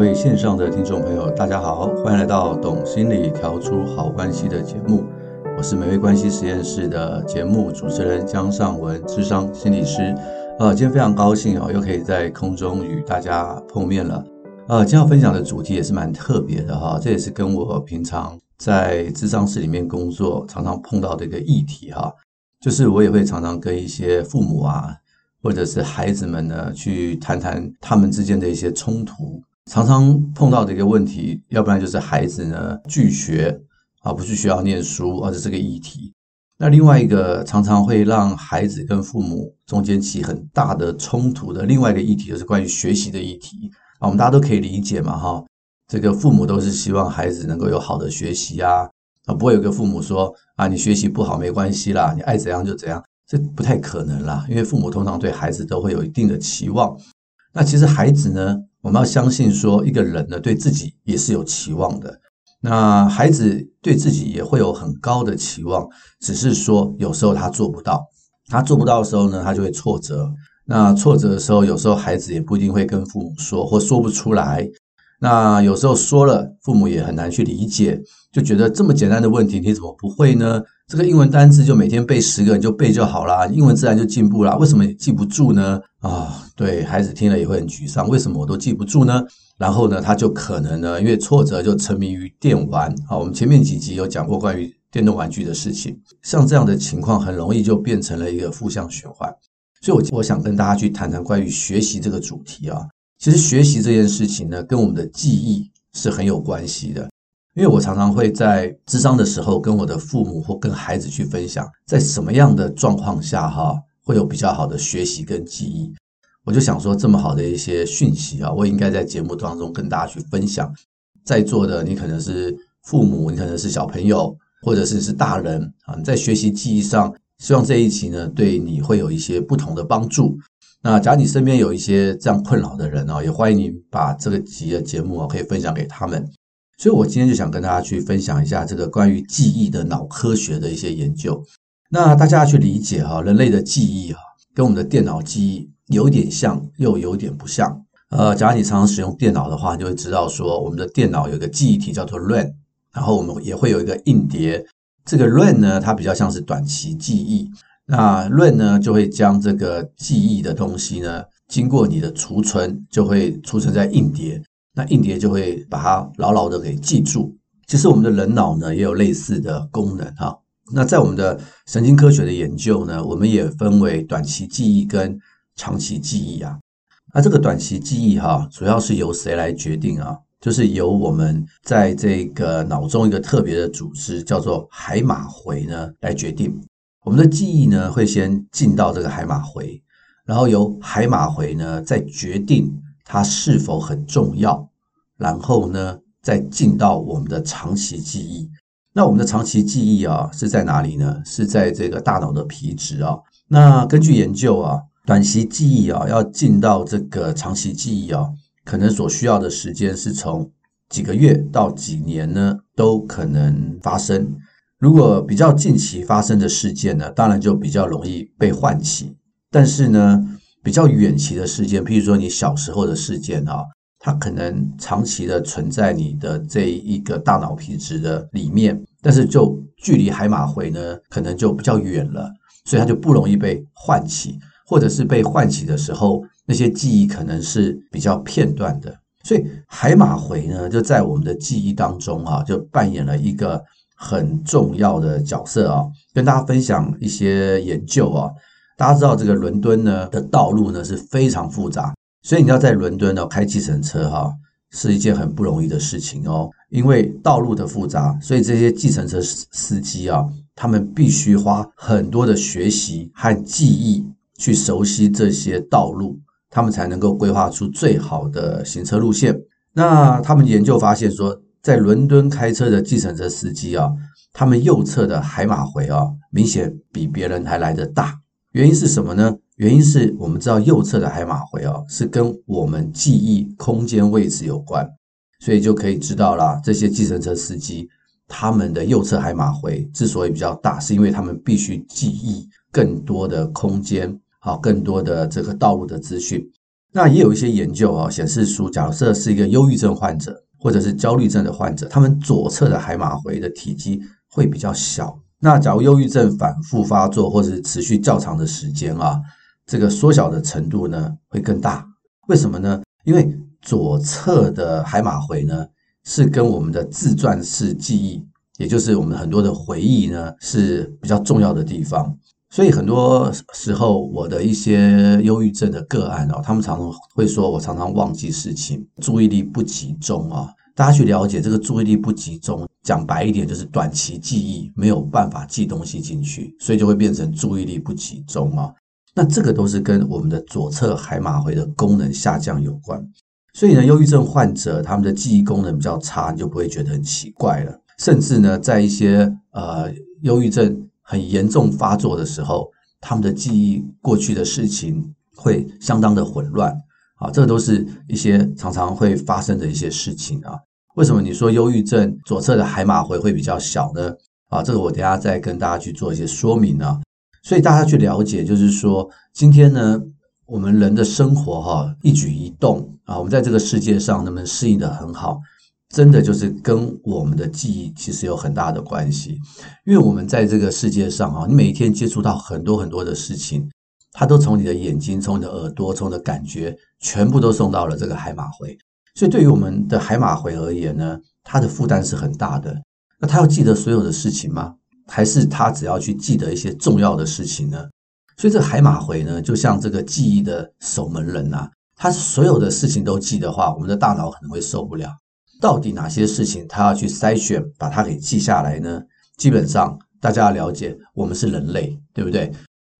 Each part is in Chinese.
各位线上的听众朋友，大家好，欢迎来到《懂心理调出好关系》的节目。我是美味关系实验室的节目主持人江尚文，智商心理师。呃，今天非常高兴哦，又可以在空中与大家碰面了。呃，今天要分享的主题也是蛮特别的哈，这也是跟我平常在智商室里面工作常常碰到的一个议题哈，就是我也会常常跟一些父母啊，或者是孩子们呢，去谈谈他们之间的一些冲突。常常碰到的一个问题，要不然就是孩子呢拒学啊，不去学校念书，而是这个议题。那另外一个常常会让孩子跟父母中间起很大的冲突的另外一个议题，就是关于学习的议题啊。我们大家都可以理解嘛，哈，这个父母都是希望孩子能够有好的学习啊，啊，不会有个父母说啊，你学习不好没关系啦，你爱怎样就怎样，这不太可能啦，因为父母通常对孩子都会有一定的期望。那其实孩子呢，我们要相信说，一个人呢对自己也是有期望的。那孩子对自己也会有很高的期望，只是说有时候他做不到。他做不到的时候呢，他就会挫折。那挫折的时候，有时候孩子也不一定会跟父母说，或说不出来。那有时候说了，父母也很难去理解，就觉得这么简单的问题你怎么不会呢？这个英文单词就每天背十个，你就背就好啦，英文自然就进步啦。为什么你记不住呢？啊、对，孩子听了也会很沮丧。为什么我都记不住呢？然后呢，他就可能呢，因为挫折就沉迷于电玩。好，我们前面几集有讲过关于电动玩具的事情，像这样的情况很容易就变成了一个负向循环。所以我，我我想跟大家去谈谈关于学习这个主题啊。其实学习这件事情呢，跟我们的记忆是很有关系的。因为我常常会在智商的时候跟我的父母或跟孩子去分享，在什么样的状况下哈会有比较好的学习跟记忆。我就想说，这么好的一些讯息啊，我应该在节目当中跟大家去分享。在座的你可能是父母，你可能是小朋友，或者是是大人啊，你在学习记忆上，希望这一期呢对你会有一些不同的帮助。那假如你身边有一些这样困扰的人啊，也欢迎你把这个集的节目啊可以分享给他们。所以，我今天就想跟大家去分享一下这个关于记忆的脑科学的一些研究。那大家要去理解哈，人类的记忆哈，跟我们的电脑记忆有点像，又有点不像。呃，假如你常常使用电脑的话，你就会知道说，我们的电脑有一个记忆体叫做 RAM，然后我们也会有一个硬碟。这个 RAM 呢，它比较像是短期记忆。那 RAM 呢，就会将这个记忆的东西呢，经过你的储存，就会储存在硬碟。那硬碟就会把它牢牢的给记住。其实我们的人脑呢也有类似的功能哈。那在我们的神经科学的研究呢，我们也分为短期记忆跟长期记忆啊。那这个短期记忆哈，主要是由谁来决定啊？就是由我们在这个脑中一个特别的组织叫做海马回呢来决定。我们的记忆呢会先进到这个海马回，然后由海马回呢再决定。它是否很重要？然后呢，再进到我们的长期记忆。那我们的长期记忆啊，是在哪里呢？是在这个大脑的皮质啊。那根据研究啊，短期记忆啊，要进到这个长期记忆啊，可能所需要的时间是从几个月到几年呢，都可能发生。如果比较近期发生的事件呢，当然就比较容易被唤起。但是呢，比较远期的事件，譬如说你小时候的事件啊，它可能长期的存在你的这一个大脑皮质的里面，但是就距离海马回呢，可能就比较远了，所以它就不容易被唤起，或者是被唤起的时候，那些记忆可能是比较片段的，所以海马回呢，就在我们的记忆当中啊，就扮演了一个很重要的角色啊，跟大家分享一些研究啊。大家知道这个伦敦呢的道路呢是非常复杂，所以你要在伦敦呢开计程车哈是一件很不容易的事情哦。因为道路的复杂，所以这些计程车司机啊，他们必须花很多的学习和记忆去熟悉这些道路，他们才能够规划出最好的行车路线。那他们研究发现说，在伦敦开车的计程车司机啊，他们右侧的海马回啊，明显比别人还来得大。原因是什么呢？原因是我们知道右侧的海马回啊，是跟我们记忆空间位置有关，所以就可以知道啦，这些计程车司机他们的右侧海马回之所以比较大，是因为他们必须记忆更多的空间，好，更多的这个道路的资讯。那也有一些研究啊，显示出，假设是一个忧郁症患者或者是焦虑症的患者，他们左侧的海马回的体积会比较小。那假如忧郁症反复发作或者是持续较长的时间啊。这个缩小的程度呢会更大，为什么呢？因为左侧的海马回呢是跟我们的自传式记忆，也就是我们很多的回忆呢是比较重要的地方。所以很多时候我的一些忧郁症的个案哦，他们常常会说我常常忘记事情，注意力不集中啊。大家去了解这个注意力不集中，讲白一点就是短期记忆没有办法记东西进去，所以就会变成注意力不集中啊。那这个都是跟我们的左侧海马回的功能下降有关，所以呢，忧郁症患者他们的记忆功能比较差，你就不会觉得很奇怪了。甚至呢，在一些呃忧郁症很严重发作的时候，他们的记忆过去的事情会相当的混乱啊，这个都是一些常常会发生的一些事情啊。为什么你说忧郁症左侧的海马回会比较小呢？啊，这个我等下再跟大家去做一些说明啊。所以大家去了解，就是说，今天呢，我们人的生活哈，一举一动啊，我们在这个世界上能不能适应的很好，真的就是跟我们的记忆其实有很大的关系。因为我们在这个世界上啊，你每一天接触到很多很多的事情，它都从你的眼睛、从你的耳朵、从你的感觉，全部都送到了这个海马回。所以对于我们的海马回而言呢，它的负担是很大的。那它要记得所有的事情吗？还是他只要去记得一些重要的事情呢？所以这个海马回呢，就像这个记忆的守门人啊，他所有的事情都记的话，我们的大脑可能会受不了。到底哪些事情他要去筛选，把它给记下来呢？基本上大家要了解，我们是人类，对不对？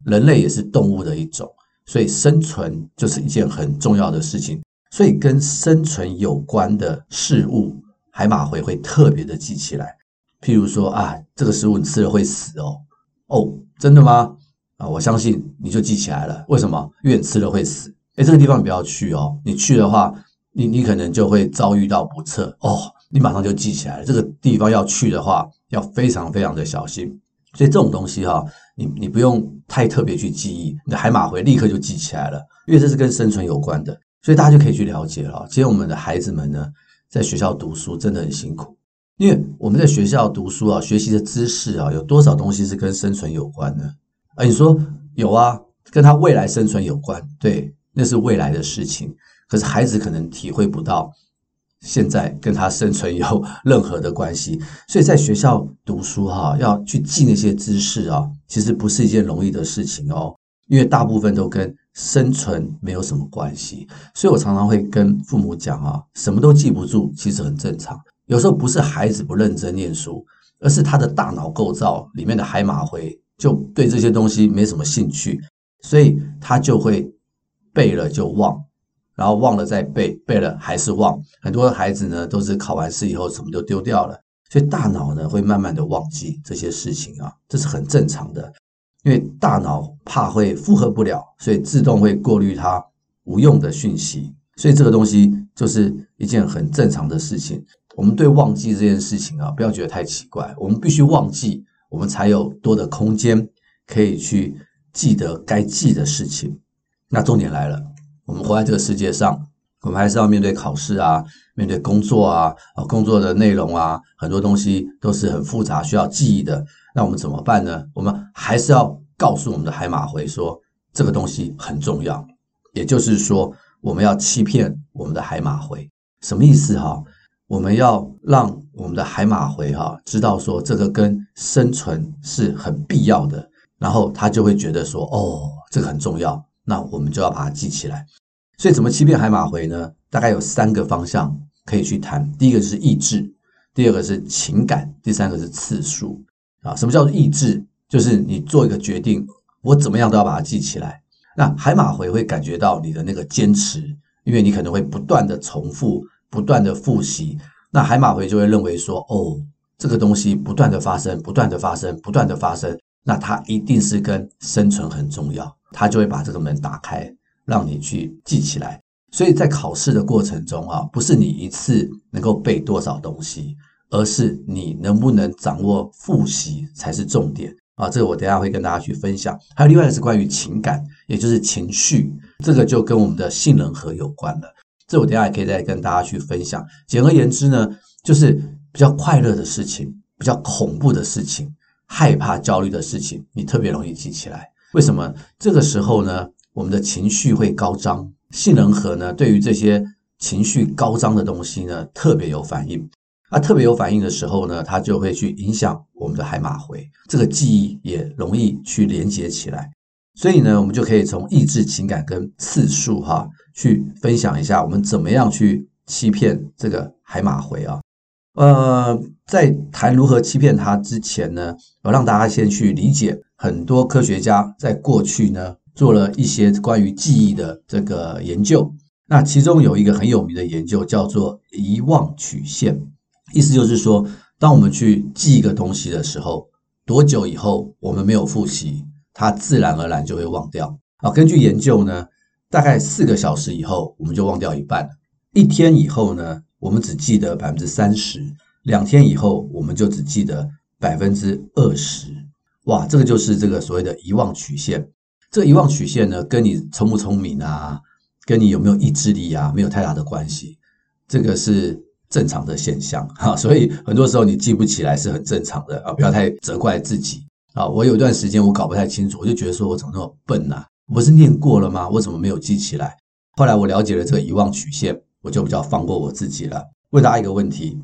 人类也是动物的一种，所以生存就是一件很重要的事情。所以跟生存有关的事物，海马回会特别的记起来。譬如说啊，这个食物你吃了会死哦，哦，真的吗？啊，我相信你就记起来了。为什么？因为你吃了会死。诶，这个地方你不要去哦，你去的话，你你可能就会遭遇到不测哦。你马上就记起来了。这个地方要去的话，要非常非常的小心。所以这种东西哈，你你不用太特别去记忆，你的海马回立刻就记起来了，因为这是跟生存有关的。所以大家就可以去了解了。其实我们的孩子们呢，在学校读书真的很辛苦。因为我们在学校读书啊，学习的知识啊，有多少东西是跟生存有关的？啊，你说有啊，跟他未来生存有关，对，那是未来的事情。可是孩子可能体会不到，现在跟他生存有任何的关系。所以在学校读书哈，要去记那些知识啊，其实不是一件容易的事情哦，因为大部分都跟生存没有什么关系。所以我常常会跟父母讲啊，什么都记不住，其实很正常。有时候不是孩子不认真念书，而是他的大脑构造里面的海马回就对这些东西没什么兴趣，所以他就会背了就忘，然后忘了再背，背了还是忘。很多孩子呢都是考完试以后什么都丢掉了，所以大脑呢会慢慢的忘记这些事情啊，这是很正常的，因为大脑怕会负荷不了，所以自动会过滤它无用的讯息，所以这个东西就是一件很正常的事情。我们对忘记这件事情啊，不要觉得太奇怪。我们必须忘记，我们才有多的空间可以去记得该记的事情。那重点来了，我们活在这个世界上，我们还是要面对考试啊，面对工作啊，啊，工作的内容啊，很多东西都是很复杂，需要记忆的。那我们怎么办呢？我们还是要告诉我们的海马回说，这个东西很重要。也就是说，我们要欺骗我们的海马回，什么意思哈？我们要让我们的海马回哈知道说，这个跟生存是很必要的，然后他就会觉得说，哦，这个很重要，那我们就要把它记起来。所以怎么欺骗海马回呢？大概有三个方向可以去谈。第一个是意志，第二个是情感，第三个是次数。啊。什么叫做意志？就是你做一个决定，我怎么样都要把它记起来。那海马回会感觉到你的那个坚持，因为你可能会不断的重复，不断的复习。那海马回就会认为说，哦，这个东西不断的发生，不断的发生，不断的发生，那它一定是跟生存很重要，它就会把这个门打开，让你去记起来。所以在考试的过程中啊，不是你一次能够背多少东西，而是你能不能掌握复习才是重点啊。这个我等下会跟大家去分享。还有另外的是关于情感，也就是情绪，这个就跟我们的性能核有关了。这我等下也可以再跟大家去分享。简而言之呢，就是比较快乐的事情，比较恐怖的事情，害怕、焦虑的事情，你特别容易记起来。为什么？这个时候呢，我们的情绪会高涨。杏仁核呢，对于这些情绪高涨的东西呢，特别有反应。啊，特别有反应的时候呢，它就会去影响我们的海马回，这个记忆也容易去连接起来。所以呢，我们就可以从意志、情感跟次数哈，去分享一下我们怎么样去欺骗这个海马回啊。呃，在谈如何欺骗它之前呢，我让大家先去理解很多科学家在过去呢。做了一些关于记忆的这个研究，那其中有一个很有名的研究叫做遗忘曲线，意思就是说，当我们去记一个东西的时候，多久以后我们没有复习，它自然而然就会忘掉。啊，根据研究呢，大概四个小时以后我们就忘掉一半，一天以后呢，我们只记得百分之三十，两天以后我们就只记得百分之二十。哇，这个就是这个所谓的遗忘曲线。这遗忘曲线呢，跟你聪不聪明啊，跟你有没有意志力啊，没有太大的关系。这个是正常的现象哈，所以很多时候你记不起来是很正常的啊，不要太责怪自己啊。我有一段时间我搞不太清楚，我就觉得说我怎么那么笨呐？我不是念过了吗？我怎么没有记起来？后来我了解了这个遗忘曲线，我就比较放过我自己了。问大家一个问题：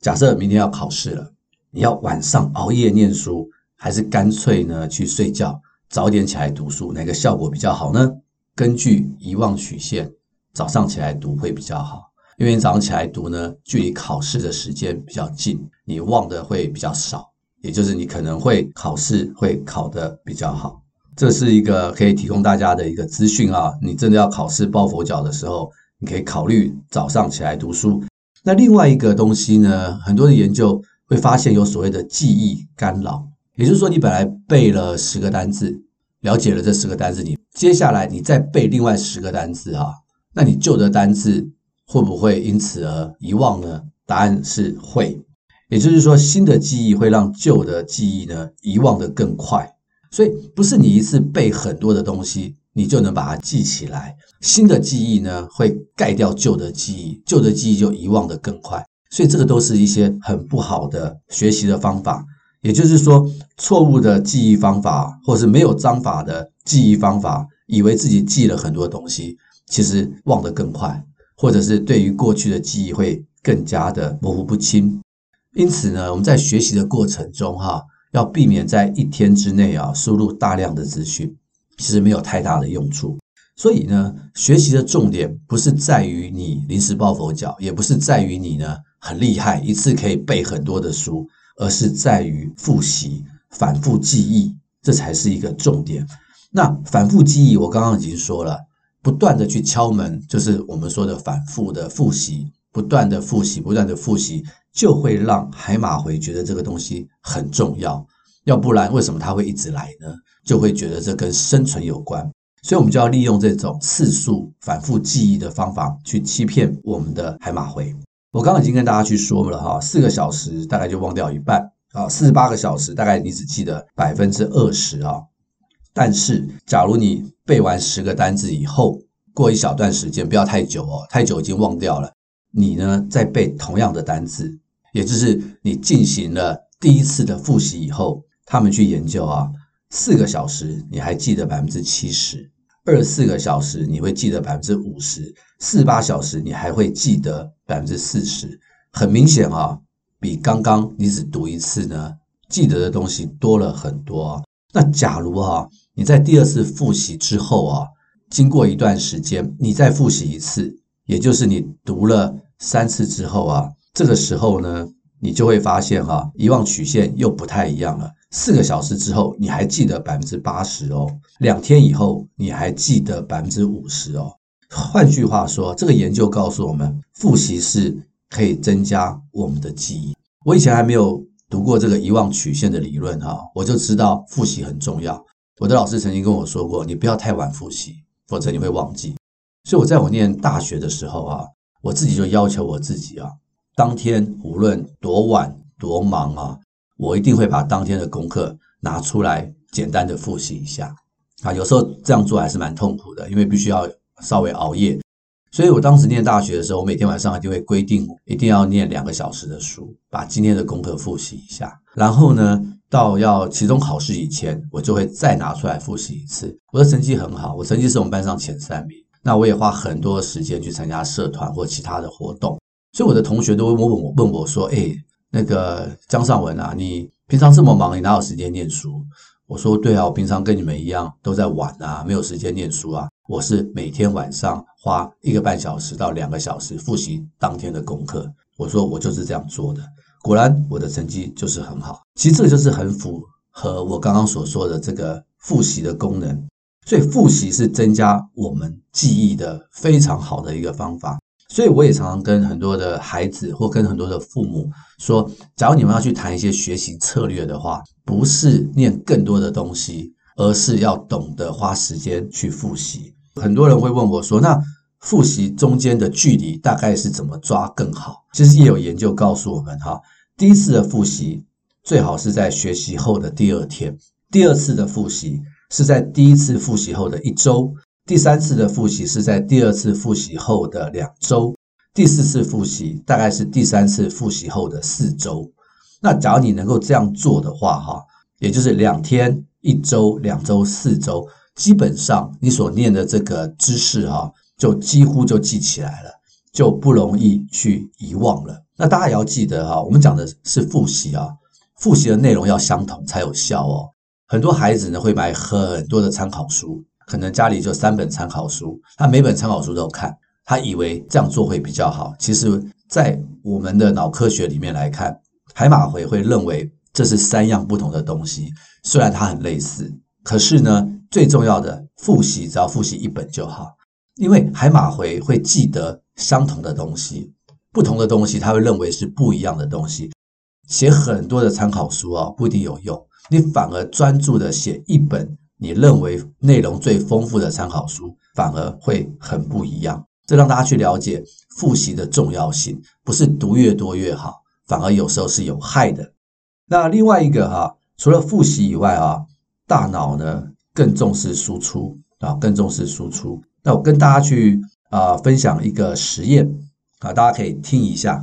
假设明天要考试了，你要晚上熬夜念书，还是干脆呢去睡觉？早点起来读书，哪个效果比较好呢？根据遗忘曲线，早上起来读会比较好，因为你早上起来读呢，距离考试的时间比较近，你忘的会比较少，也就是你可能会考试会考得比较好。这是一个可以提供大家的一个资讯啊，你真的要考试抱佛脚的时候，你可以考虑早上起来读书。那另外一个东西呢，很多的研究会发现有所谓的记忆干扰。也就是说，你本来背了十个单字，了解了这十个单字，你接下来你再背另外十个单字哈，那你旧的单字会不会因此而遗忘呢？答案是会。也就是说，新的记忆会让旧的记忆呢遗忘的更快。所以，不是你一次背很多的东西，你就能把它记起来。新的记忆呢会盖掉旧的记忆，旧的记忆就遗忘的更快。所以，这个都是一些很不好的学习的方法。也就是说，错误的记忆方法，或是没有章法的记忆方法，以为自己记了很多东西，其实忘得更快，或者是对于过去的记忆会更加的模糊不清。因此呢，我们在学习的过程中，哈，要避免在一天之内啊输入大量的资讯，其实没有太大的用处。所以呢，学习的重点不是在于你临时抱佛脚，也不是在于你呢很厉害，一次可以背很多的书。而是在于复习、反复记忆，这才是一个重点。那反复记忆，我刚刚已经说了，不断的去敲门，就是我们说的反复的复习，不断的复习，不断的复习，就会让海马回觉得这个东西很重要。要不然，为什么他会一直来呢？就会觉得这跟生存有关。所以，我们就要利用这种次数反复记忆的方法，去欺骗我们的海马回。我刚刚已经跟大家去说了哈，四个小时大概就忘掉一半啊，四十八个小时大概你只记得百分之二十啊。但是，假如你背完十个单字以后，过一小段时间，不要太久哦，太久已经忘掉了。你呢，再背同样的单字，也就是你进行了第一次的复习以后，他们去研究啊，四个小时你还记得百分之七十。二四个小时你会记得百分之五十，四八小时你还会记得百分之四十，很明显啊，比刚刚你只读一次呢，记得的东西多了很多。那假如啊，你在第二次复习之后啊，经过一段时间，你再复习一次，也就是你读了三次之后啊，这个时候呢，你就会发现哈，遗忘曲线又不太一样了。四个小时之后，你还记得百分之八十哦；两天以后，你还记得百分之五十哦。换句话说，这个研究告诉我们，复习是可以增加我们的记忆。我以前还没有读过这个遗忘曲线的理论哈，我就知道复习很重要。我的老师曾经跟我说过，你不要太晚复习，否则你会忘记。所以我在我念大学的时候啊，我自己就要求我自己啊，当天无论多晚多忙啊，我一定会把当天的功课拿出来简单的复习一下啊。有时候这样做还是蛮痛苦的，因为必须要稍微熬夜。所以我当时念大学的时候，我每天晚上就会规定一定要念两个小时的书，把今天的功课复习一下。然后呢，到要期中考试以前，我就会再拿出来复习一次。我的成绩很好，我成绩是我们班上前三名。那我也花很多时间去参加社团或其他的活动，所以我的同学都会问我问我说：“哎，那个姜尚文啊，你平常这么忙，你哪有时间念书？”我说：“对啊，我平常跟你们一样都在玩啊，没有时间念书啊。我是每天晚上花一个半小时到两个小时复习当天的功课。”我说：“我就是这样做的。”果然，我的成绩就是很好。其实这个就是很符合我刚刚所说的这个复习的功能。所以复习是增加我们记忆的非常好的一个方法。所以我也常常跟很多的孩子或跟很多的父母说，假如你们要去谈一些学习策略的话，不是念更多的东西，而是要懂得花时间去复习。很多人会问我说，那复习中间的距离大概是怎么抓更好？其实也有研究告诉我们哈。第一次的复习最好是在学习后的第二天，第二次的复习是在第一次复习后的一周，第三次的复习是在第二次复习后的两周，第四次复习大概是第三次复习后的四周。那假如你能够这样做的话，哈，也就是两天、一周、两周、四周，基本上你所念的这个知识，哈，就几乎就记起来了，就不容易去遗忘了。那大家也要记得哈，我们讲的是复习啊，复习的内容要相同才有效哦。很多孩子呢会买很多的参考书，可能家里就三本参考书，他每本参考书都看，他以为这样做会比较好。其实，在我们的脑科学里面来看，海马回会认为这是三样不同的东西，虽然它很类似，可是呢，最重要的复习只要复习一本就好，因为海马回会记得相同的东西。不同的东西，他会认为是不一样的东西。写很多的参考书啊，不一定有用。你反而专注的写一本你认为内容最丰富的参考书，反而会很不一样。这让大家去了解复习的重要性，不是读越多越好，反而有时候是有害的。那另外一个哈，除了复习以外啊，大脑呢更重视输出啊，更重视输出。那我跟大家去啊分享一个实验。啊，大家可以听一下，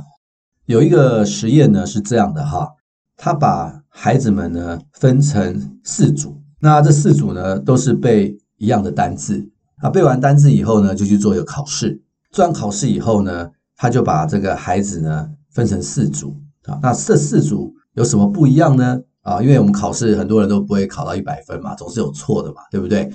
有一个实验呢是这样的哈，他把孩子们呢分成四组，那这四组呢都是背一样的单字，啊，背完单字以后呢就去做一个考试，做完考试以后呢，他就把这个孩子呢分成四组，啊，那这四组有什么不一样呢？啊，因为我们考试很多人都不会考到一百分嘛，总是有错的嘛，对不对？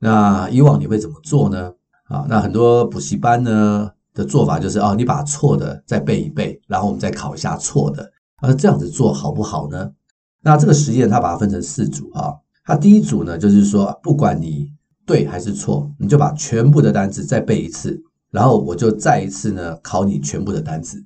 那以往你会怎么做呢？啊，那很多补习班呢，的做法就是哦，你把错的再背一背，然后我们再考一下错的。而这样子做好不好呢？那这个实验它把它分成四组啊。它第一组呢，就是说不管你对还是错，你就把全部的单词再背一次，然后我就再一次呢考你全部的单词。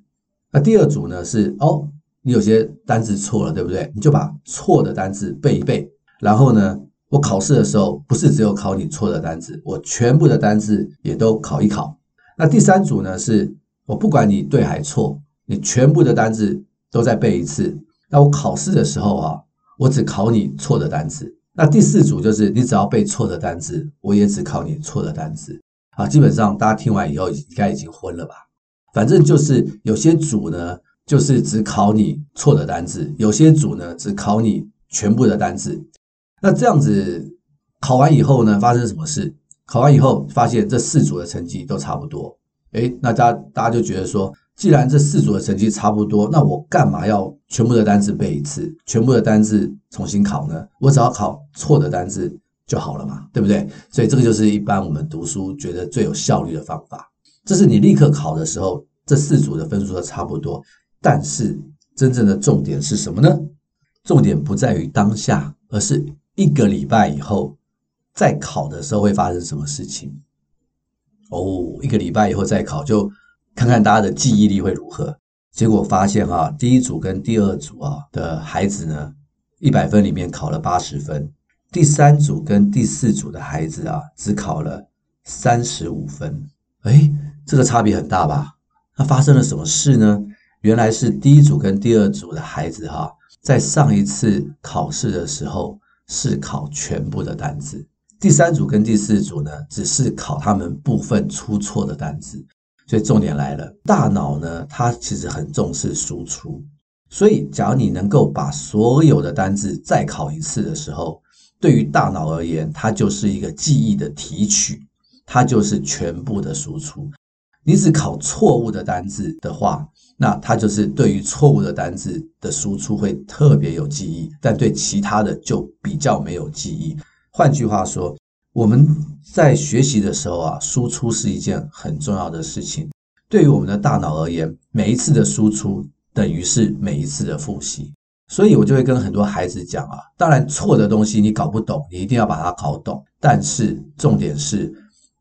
那第二组呢是哦，你有些单词错了，对不对？你就把错的单词背一背，然后呢，我考试的时候不是只有考你错的单词，我全部的单词也都考一考。那第三组呢，是我不管你对还错，你全部的单词都再背一次。那我考试的时候啊，我只考你错的单词。那第四组就是你只要背错的单词，我也只考你错的单词。啊，基本上大家听完以后应该已经昏了吧？反正就是有些组呢，就是只考你错的单词；有些组呢，只考你全部的单词。那这样子考完以后呢，发生什么事？考完以后，发现这四组的成绩都差不多。诶，那大家大家就觉得说，既然这四组的成绩差不多，那我干嘛要全部的单词背一次，全部的单词重新考呢？我只要考错的单词就好了嘛，对不对？所以这个就是一般我们读书觉得最有效率的方法。这是你立刻考的时候，这四组的分数都差不多。但是真正的重点是什么呢？重点不在于当下，而是一个礼拜以后再考的时候会发生什么事情。哦，一个礼拜以后再考，就看看大家的记忆力会如何。结果发现啊，第一组跟第二组啊的孩子呢，一百分里面考了八十分，第三组跟第四组的孩子啊，只考了三十五分。诶，这个差别很大吧？那发生了什么事呢？原来是第一组跟第二组的孩子哈、在上一次考试的时候是考全部的单字，第三组跟第四组呢，只是考他们部分出错的单字。所以重点来了，大脑呢，它其实很重视输出。所以，假如你能够把所有的单字再考一次的时候，对于大脑而言，它就是一个记忆的提取，它就是全部的输出。你只考错误的单字的话，那它就是对于错误的单字的输出会特别有记忆，但对其他的就比较没有记忆。换句话说，我们在学习的时候啊，输出是一件很重要的事情。对于我们的大脑而言，每一次的输出等于是每一次的复习。所以我就会跟很多孩子讲啊，当然错的东西你搞不懂，你一定要把它搞懂。但是重点是，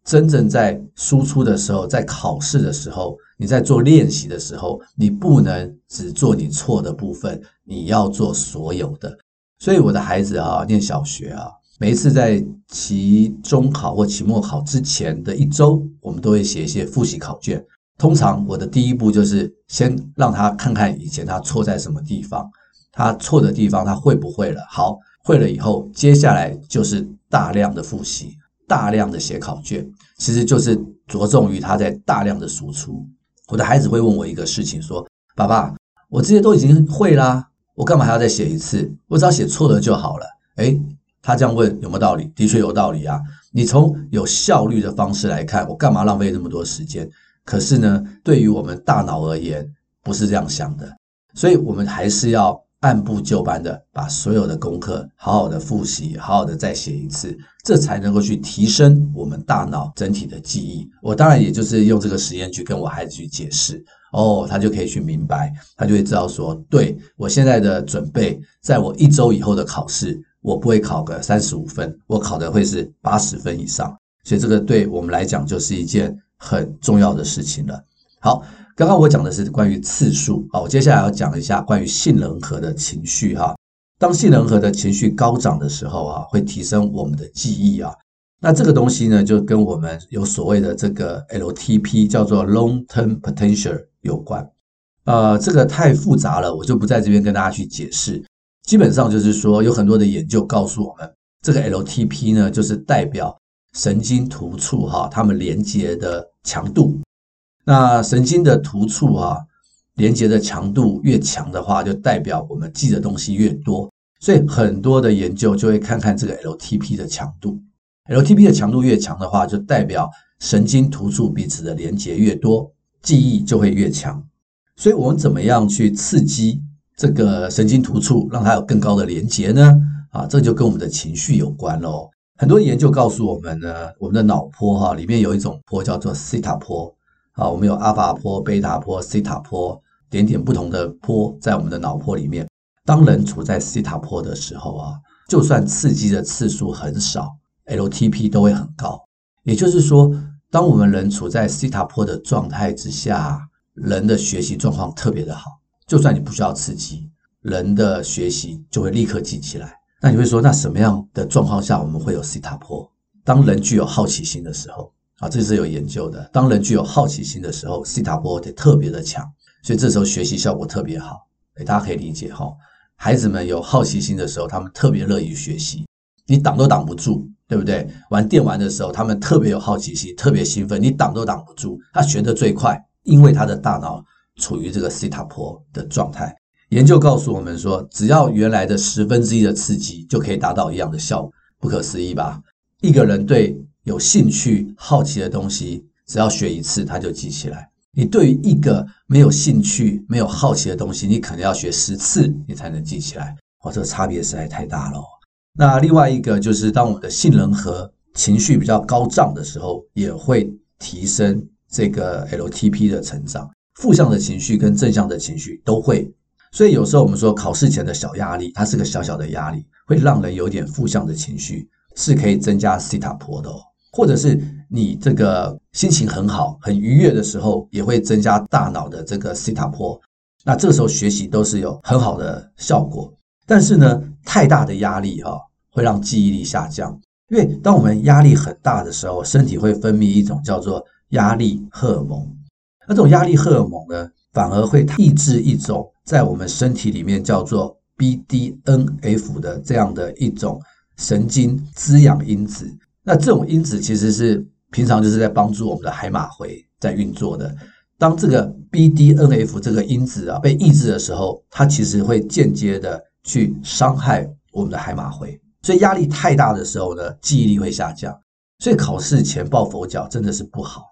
真正在输出的时候，在考试的时候，你在做练习的时候，你不能只做你错的部分，你要做所有的。所以我的孩子啊，念小学啊。每一次在期中考或期末考之前的一周，我们都会写一些复习考卷。通常我的第一步就是先让他看看以前他错在什么地方，他错的地方他会不会了？好，会了以后，接下来就是大量的复习，大量的写考卷，其实就是着重于他在大量的输出。我的孩子会问我一个事情，说：“爸爸，我这些都已经会啦，我干嘛还要再写一次？我只要写错了就好了。”诶他这样问有没有道理？的确有道理啊！你从有效率的方式来看，我干嘛浪费那么多时间？可是呢，对于我们大脑而言，不是这样想的。所以，我们还是要按部就班的把所有的功课好好的复习，好好的再写一次，这才能够去提升我们大脑整体的记忆。我当然也就是用这个实验去跟我孩子去解释，哦，他就可以去明白，他就会知道说，对，我现在的准备，在我一周以后的考试。我不会考个三十五分，我考的会是八十分以上，所以这个对我们来讲就是一件很重要的事情了。好，刚刚我讲的是关于次数，好，我接下来要讲一下关于杏仁核的情绪哈。当杏仁核的情绪高涨的时候啊，会提升我们的记忆啊。那这个东西呢，就跟我们有所谓的这个 LTP 叫做 Long Term Potential 有关。呃，这个太复杂了，我就不在这边跟大家去解释。基本上就是说，有很多的研究告诉我们，这个 LTP 呢，就是代表神经突触哈，它们连接的强度。那神经的突触啊，连接的强度越强的话，就代表我们记的东西越多。所以很多的研究就会看看这个 LTP 的强度。LTP 的强度越强的话，就代表神经突触彼此的连接越多，记忆就会越强。所以我们怎么样去刺激？这个神经突触让它有更高的连接呢？啊，这就跟我们的情绪有关喽。很多研究告诉我们呢，我们的脑波哈里面有一种波叫做西塔波啊，我们有阿法波、贝塔波、西塔波，点点不同的波在我们的脑波里面。当人处在西塔波的时候啊，就算刺激的次数很少，LTP 都会很高。也就是说，当我们人处在西塔波的状态之下，人的学习状况特别的好。就算你不需要刺激，人的学习就会立刻记起来。那你会说，那什么样的状况下我们会有西塔波？当人具有好奇心的时候啊，这是有研究的。当人具有好奇心的时候，西塔波得特别的强，所以这时候学习效果特别好。诶，大家可以理解哈。孩子们有好奇心的时候，他们特别乐于学习，你挡都挡不住，对不对？玩电玩的时候，他们特别有好奇心，特别兴奋，你挡都挡不住。他学得最快，因为他的大脑。处于这个西塔波的状态，研究告诉我们说，只要原来的十分之一的刺激，就可以达到一样的效，不可思议吧？一个人对有兴趣、好奇的东西，只要学一次，他就记起来。你对于一个没有兴趣、没有好奇的东西，你可能要学十次，你才能记起来。哇，这个差别实在太大了。那另外一个就是，当我们的杏仁核情绪比较高涨的时候，也会提升这个 LTP 的成长。负向的情绪跟正向的情绪都会，所以有时候我们说考试前的小压力，它是个小小的压力，会让人有点负向的情绪，是可以增加西塔波的。或者是你这个心情很好、很愉悦的时候，也会增加大脑的这个西塔波。那这时候学习都是有很好的效果。但是呢，太大的压力哈、哦，会让记忆力下降。因为当我们压力很大的时候，身体会分泌一种叫做压力荷尔蒙。那这种压力荷尔蒙呢，反而会抑制一种在我们身体里面叫做 BDNF 的这样的一种神经滋养因子。那这种因子其实是平常就是在帮助我们的海马回在运作的。当这个 BDNF 这个因子啊被抑制的时候，它其实会间接的去伤害我们的海马回。所以压力太大的时候呢，记忆力会下降。所以考试前抱佛脚真的是不好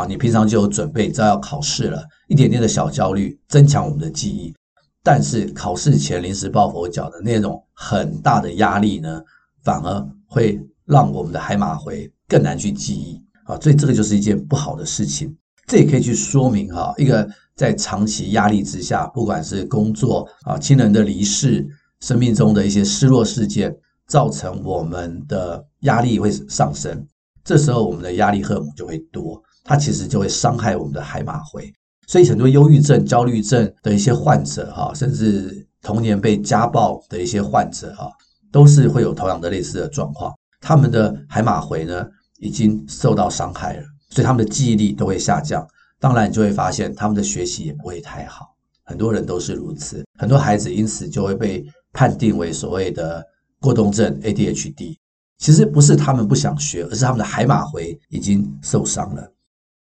啊！你平常就有准备，知道要考试了，一点点的小焦虑增强我们的记忆。但是考试前临时抱佛脚的那种很大的压力呢，反而会。让我们的海马回更难去记忆啊，所以这个就是一件不好的事情。这也可以去说明哈，一个在长期压力之下，不管是工作啊、亲人的离世、生命中的一些失落事件，造成我们的压力会上升。这时候我们的压力荷尔蒙就会多，它其实就会伤害我们的海马回。所以很多忧郁症、焦虑症的一些患者哈，甚至童年被家暴的一些患者哈，都是会有同样的类似的状况。他们的海马回呢，已经受到伤害了，所以他们的记忆力都会下降。当然，你就会发现他们的学习也不会太好。很多人都是如此，很多孩子因此就会被判定为所谓的过动症 （ADHD）。其实不是他们不想学，而是他们的海马回已经受伤了。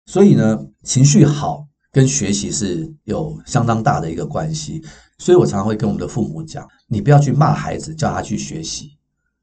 所以呢，情绪好跟学习是有相当大的一个关系。所以我常常会跟我们的父母讲：你不要去骂孩子，叫他去学习。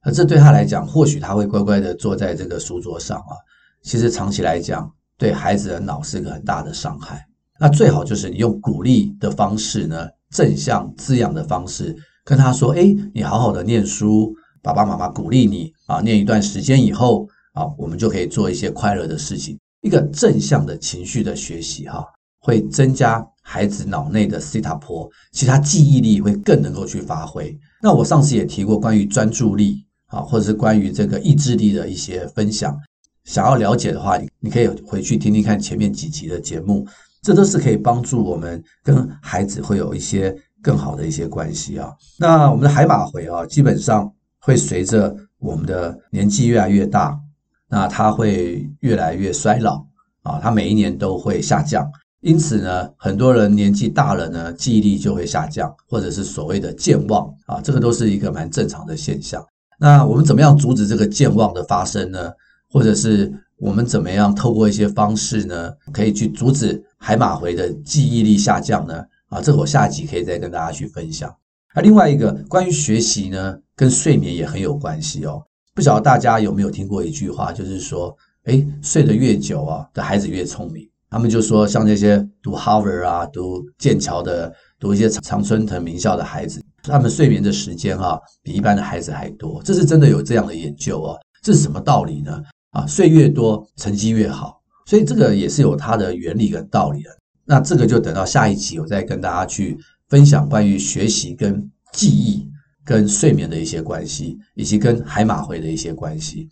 而这对他来讲，或许他会乖乖的坐在这个书桌上啊。其实长期来讲，对孩子的脑是一个很大的伤害。那最好就是你用鼓励的方式呢，正向滋养的方式，跟他说：“哎，你好好的念书，爸爸妈妈鼓励你啊。念一段时间以后啊，我们就可以做一些快乐的事情。一个正向的情绪的学习哈，会增加孩子脑内的西塔波，其他记忆力会更能够去发挥。那我上次也提过关于专注力。啊，或者是关于这个意志力的一些分享，想要了解的话，你你可以回去听听看前面几集的节目，这都是可以帮助我们跟孩子会有一些更好的一些关系啊。那我们的海马回啊，基本上会随着我们的年纪越来越大，那它会越来越衰老啊，它每一年都会下降。因此呢，很多人年纪大了呢，记忆力就会下降，或者是所谓的健忘啊，这个都是一个蛮正常的现象。那我们怎么样阻止这个健忘的发生呢？或者是我们怎么样透过一些方式呢，可以去阻止海马回的记忆力下降呢？啊，这个我下集可以再跟大家去分享。那另外一个关于学习呢，跟睡眠也很有关系哦。不晓得大家有没有听过一句话，就是说，诶，睡得越久啊，的孩子越聪明。他们就说，像那些读 Harvard 啊、读剑桥的、读一些常春藤名校的孩子。他们睡眠的时间哈，比一般的孩子还多，这是真的有这样的研究哦。这是什么道理呢？啊，睡越多，成绩越好，所以这个也是有它的原理跟道理的。那这个就等到下一集我再跟大家去分享关于学习跟记忆跟睡眠的一些关系，以及跟海马回的一些关系。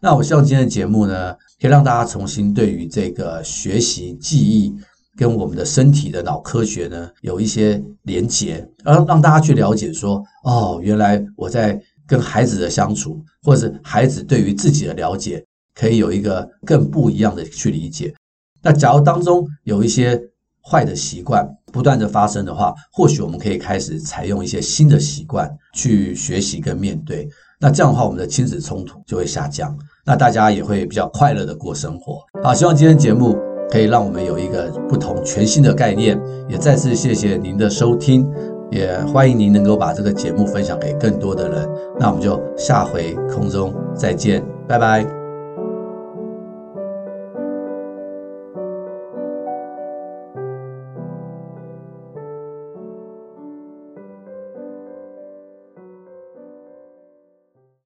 那我希望今天的节目呢，可以让大家重新对于这个学习记忆。跟我们的身体的脑科学呢，有一些连结，而让大家去了解说，哦，原来我在跟孩子的相处，或者是孩子对于自己的了解，可以有一个更不一样的去理解。那假如当中有一些坏的习惯不断的发生的话，或许我们可以开始采用一些新的习惯去学习跟面对。那这样的话，我们的亲子冲突就会下降，那大家也会比较快乐的过生活。好，希望今天节目。可以让我们有一个不同全新的概念，也再次谢谢您的收听，也欢迎您能够把这个节目分享给更多的人。那我们就下回空中再见，拜拜。